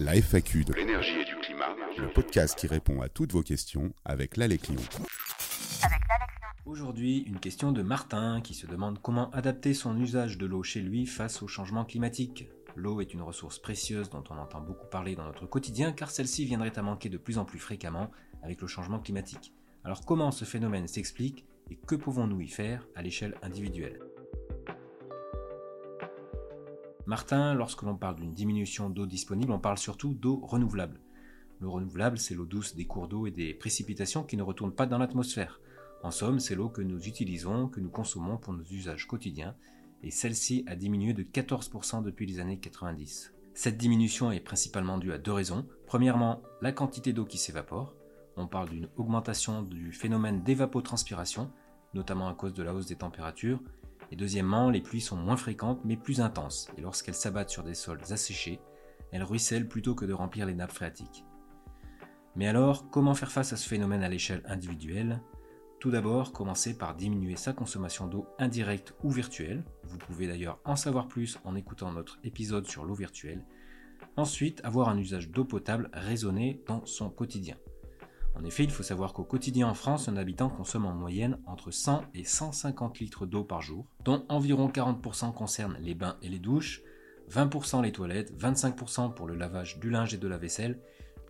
La FAQ de l'énergie et du climat, le podcast qui répond à toutes vos questions avec l'Alex Lyon. Aujourd'hui, une question de Martin qui se demande comment adapter son usage de l'eau chez lui face au changement climatique. L'eau est une ressource précieuse dont on entend beaucoup parler dans notre quotidien car celle-ci viendrait à manquer de plus en plus fréquemment avec le changement climatique. Alors comment ce phénomène s'explique et que pouvons-nous y faire à l'échelle individuelle? Martin, lorsque l'on parle d'une diminution d'eau disponible, on parle surtout d'eau renouvelable. Le renouvelable, c'est l'eau douce des cours d'eau et des précipitations qui ne retournent pas dans l'atmosphère. En somme, c'est l'eau que nous utilisons, que nous consommons pour nos usages quotidiens, et celle-ci a diminué de 14% depuis les années 90. Cette diminution est principalement due à deux raisons. Premièrement, la quantité d'eau qui s'évapore. On parle d'une augmentation du phénomène d'évapotranspiration, notamment à cause de la hausse des températures, et deuxièmement, les pluies sont moins fréquentes mais plus intenses, et lorsqu'elles s'abattent sur des sols asséchés, elles ruissellent plutôt que de remplir les nappes phréatiques. Mais alors, comment faire face à ce phénomène à l'échelle individuelle? Tout d'abord, commencer par diminuer sa consommation d'eau indirecte ou virtuelle. Vous pouvez d'ailleurs en savoir plus en écoutant notre épisode sur l'eau virtuelle. Ensuite, avoir un usage d'eau potable raisonné dans son quotidien. En effet, il faut savoir qu'au quotidien en France, un habitant consomme en moyenne entre 100 et 150 litres d'eau par jour, dont environ 40% concernent les bains et les douches, 20% les toilettes, 25% pour le lavage du linge et de la vaisselle,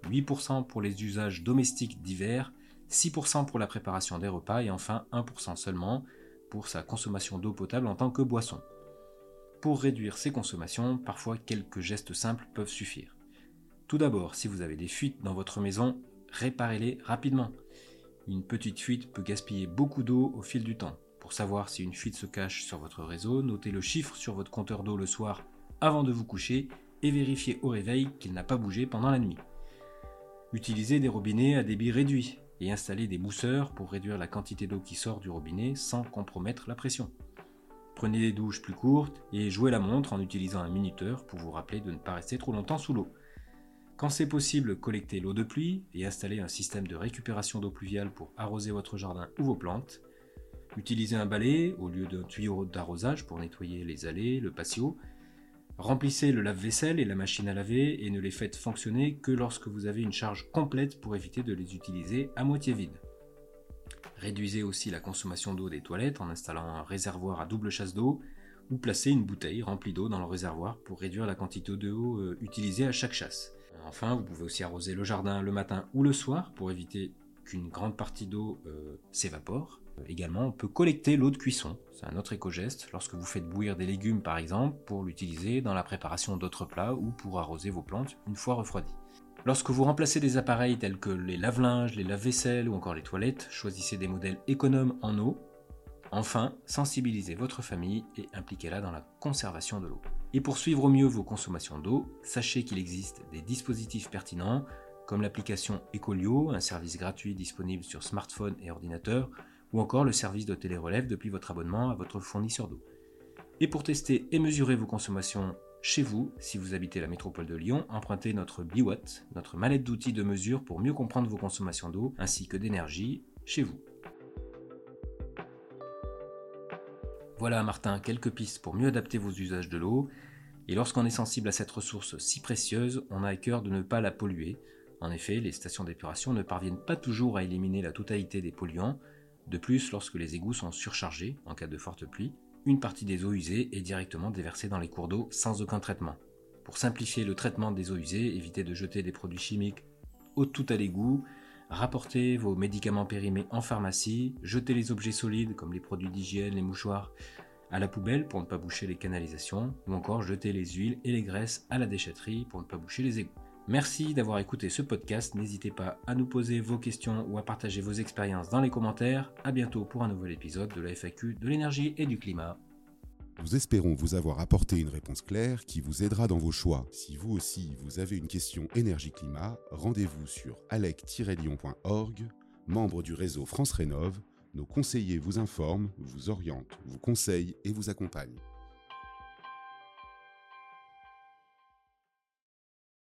8% pour les usages domestiques divers, 6% pour la préparation des repas et enfin 1% seulement pour sa consommation d'eau potable en tant que boisson. Pour réduire ces consommations, parfois quelques gestes simples peuvent suffire. Tout d'abord, si vous avez des fuites dans votre maison, réparez-les rapidement. Une petite fuite peut gaspiller beaucoup d'eau au fil du temps. Pour savoir si une fuite se cache sur votre réseau, notez le chiffre sur votre compteur d'eau le soir avant de vous coucher et vérifiez au réveil qu'il n'a pas bougé pendant la nuit. Utilisez des robinets à débit réduit et installez des mousseurs pour réduire la quantité d'eau qui sort du robinet sans compromettre la pression. Prenez des douches plus courtes et jouez la montre en utilisant un minuteur pour vous rappeler de ne pas rester trop longtemps sous l'eau. Quand c'est possible, collectez l'eau de pluie et installez un système de récupération d'eau pluviale pour arroser votre jardin ou vos plantes. Utilisez un balai au lieu d'un tuyau d'arrosage pour nettoyer les allées, le patio. Remplissez le lave-vaisselle et la machine à laver et ne les faites fonctionner que lorsque vous avez une charge complète pour éviter de les utiliser à moitié vide. Réduisez aussi la consommation d'eau des toilettes en installant un réservoir à double chasse d'eau ou placez une bouteille remplie d'eau dans le réservoir pour réduire la quantité d'eau euh, utilisée à chaque chasse. Enfin, vous pouvez aussi arroser le jardin le matin ou le soir pour éviter qu'une grande partie d'eau euh, s'évapore. Euh, également, on peut collecter l'eau de cuisson. C'est un autre éco-geste lorsque vous faites bouillir des légumes par exemple pour l'utiliser dans la préparation d'autres plats ou pour arroser vos plantes une fois refroidies. Lorsque vous remplacez des appareils tels que les lave-linges, les lave-vaisselle ou encore les toilettes, choisissez des modèles économes en eau Enfin, sensibilisez votre famille et impliquez-la dans la conservation de l'eau. Et pour suivre au mieux vos consommations d'eau, sachez qu'il existe des dispositifs pertinents comme l'application Ecolio, un service gratuit disponible sur smartphone et ordinateur, ou encore le service de télérelève depuis votre abonnement à votre fournisseur d'eau. Et pour tester et mesurer vos consommations chez vous, si vous habitez la métropole de Lyon, empruntez notre Biwatt, notre mallette d'outils de mesure pour mieux comprendre vos consommations d'eau ainsi que d'énergie chez vous. Voilà Martin, quelques pistes pour mieux adapter vos usages de l'eau. Et lorsqu'on est sensible à cette ressource si précieuse, on a à cœur de ne pas la polluer. En effet, les stations d'épuration ne parviennent pas toujours à éliminer la totalité des polluants. De plus, lorsque les égouts sont surchargés, en cas de forte pluie, une partie des eaux usées est directement déversée dans les cours d'eau sans aucun traitement. Pour simplifier le traitement des eaux usées, évitez de jeter des produits chimiques au tout à l'égout, Rapportez vos médicaments périmés en pharmacie, jetez les objets solides comme les produits d'hygiène, les mouchoirs à la poubelle pour ne pas boucher les canalisations, ou encore jetez les huiles et les graisses à la déchetterie pour ne pas boucher les égouts. Merci d'avoir écouté ce podcast, n'hésitez pas à nous poser vos questions ou à partager vos expériences dans les commentaires. A bientôt pour un nouvel épisode de la FAQ de l'énergie et du climat. Nous espérons vous avoir apporté une réponse claire qui vous aidera dans vos choix. Si vous aussi vous avez une question énergie-climat, rendez-vous sur alec-lyon.org, membre du réseau France Rénov. Nos conseillers vous informent, vous orientent, vous conseillent et vous accompagnent.